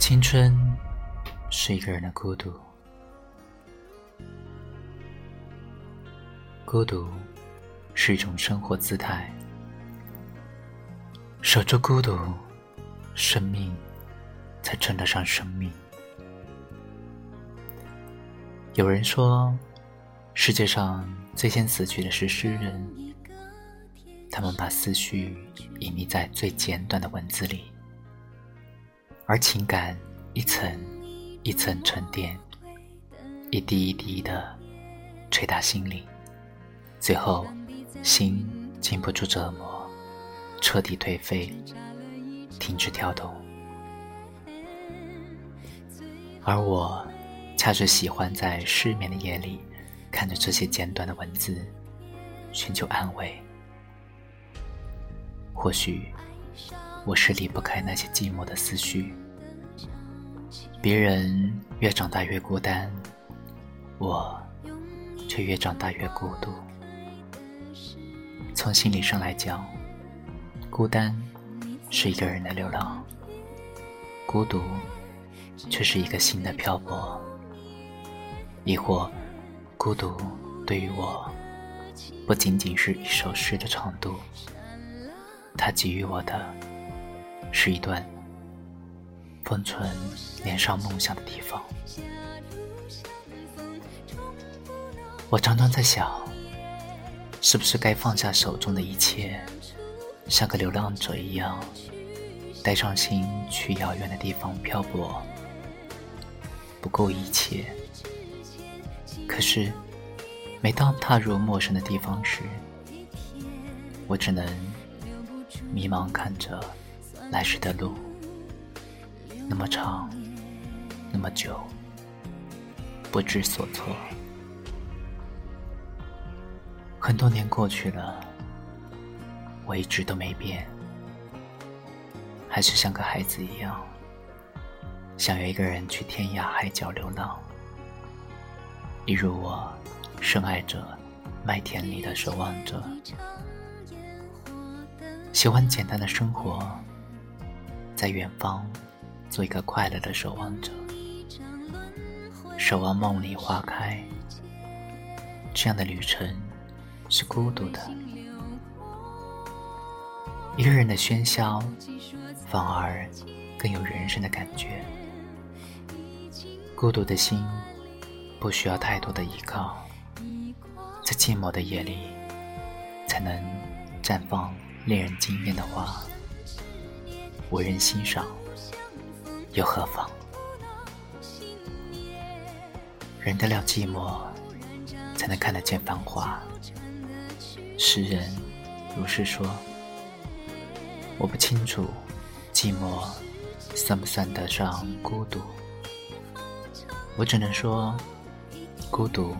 青春是一个人的孤独，孤独是一种生活姿态。守住孤独，生命才称得上生命。有人说，世界上最先死去的是诗人，他们把思绪隐匿在最简短的文字里。而情感一层一层沉淀，一滴一滴的捶打心里，最后心经不住折磨，彻底颓废，停止跳动。而我恰是喜欢在失眠的夜里，看着这些简短的文字，寻求安慰。或许。我是离不开那些寂寞的思绪。别人越长大越孤单，我却越长大越孤独。从心理上来讲，孤单是一个人的流浪，孤独却是一个心的漂泊。亦或，孤独对于我，不仅仅是一首诗的长度，它给予我的。是一段封存年少梦想的地方。我常常在想，是不是该放下手中的一切，像个流浪者一样，带上心去遥远的地方漂泊？不顾一切。可是，每当踏入陌生的地方时，我只能迷茫看着。来时的路那么长，那么久，不知所措。很多年过去了，我一直都没变，还是像个孩子一样，想要一个人去天涯海角流浪。一如我深爱着麦田里的守望者，喜欢简单的生活。在远方，做一个快乐的守望者，守望梦里花开。这样的旅程是孤独的，一个人的喧嚣反而更有人生的感觉。孤独的心不需要太多的依靠，在寂寞的夜里才能绽放令人惊艳的花。无人欣赏，又何妨？忍得了寂寞，才能看得见繁华。诗人如是说。我不清楚，寂寞算不算得上孤独？我只能说，孤独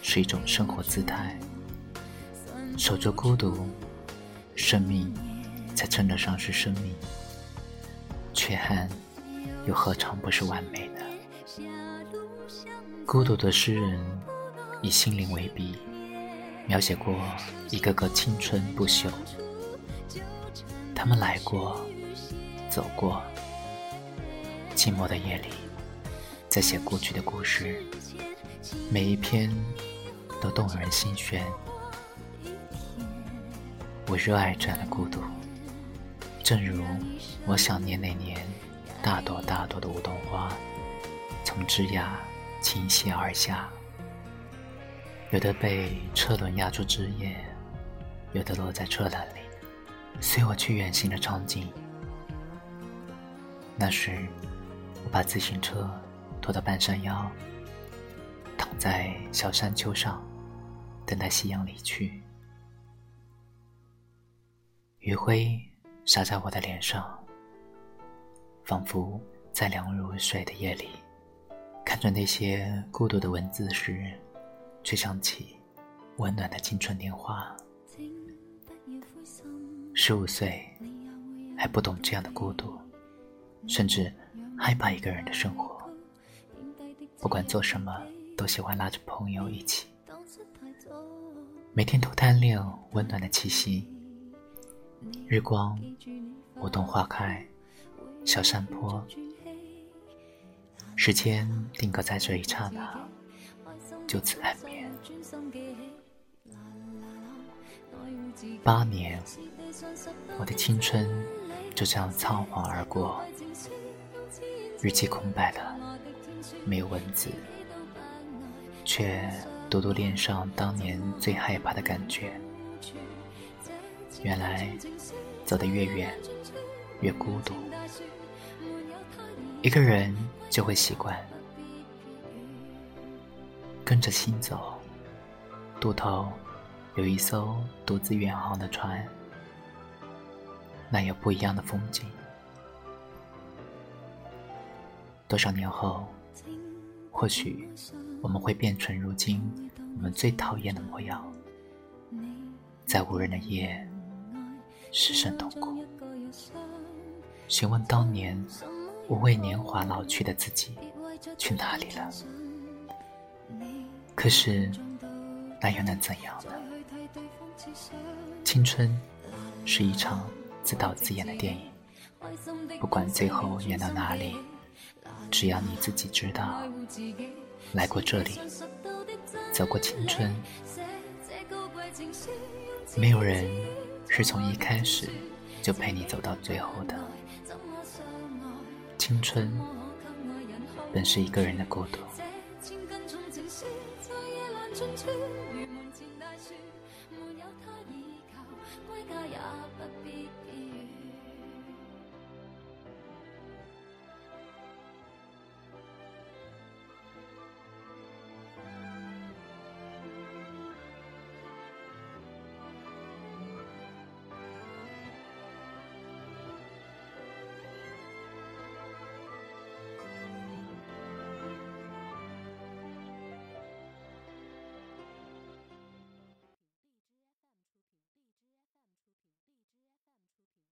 是一种生活姿态。守住孤独，生命。才称得上是生命，缺憾又何尝不是完美的？孤独的诗人以心灵为笔，描写过一个个青春不朽。他们来过，走过，寂寞的夜里，在写过去的故事，每一篇都动人心弦。我热爱这样的孤独。正如我想念那年，大朵大朵的梧桐花从枝桠倾泻而下，有的被车轮压住枝叶，有的落在车篮里，随我去远行的场景。那时，我把自行车拖到半山腰，躺在小山丘上，等待夕阳离去，余晖。洒在我的脸上，仿佛在凉如水的夜里，看着那些孤独的文字时，却想起温暖的青春年华。十五岁还不懂这样的孤独，甚至害怕一个人的生活。不管做什么，都喜欢拉着朋友一起，每天都贪恋温暖的气息。日光，梧桐花开，小山坡，时间定格在这一刹那，就此安眠。八年，我的青春就这样仓皇而过，日记空白了，没有文字，却独独恋上当年最害怕的感觉。原来，走得越远，越孤独。一个人就会习惯跟着心走，渡头有一艘独自远航的船，那有不一样的风景。多少年后，或许我们会变成如今我们最讨厌的模样，在无人的夜，失声痛哭，询问当年。无畏年华老去的自己去哪里了？可是那又能怎样呢？青春是一场自导自演的电影，不管最后演到哪里，只要你自己知道，来过这里，走过青春，没有人是从一开始就陪你走到最后的。青春本是一个人的孤独。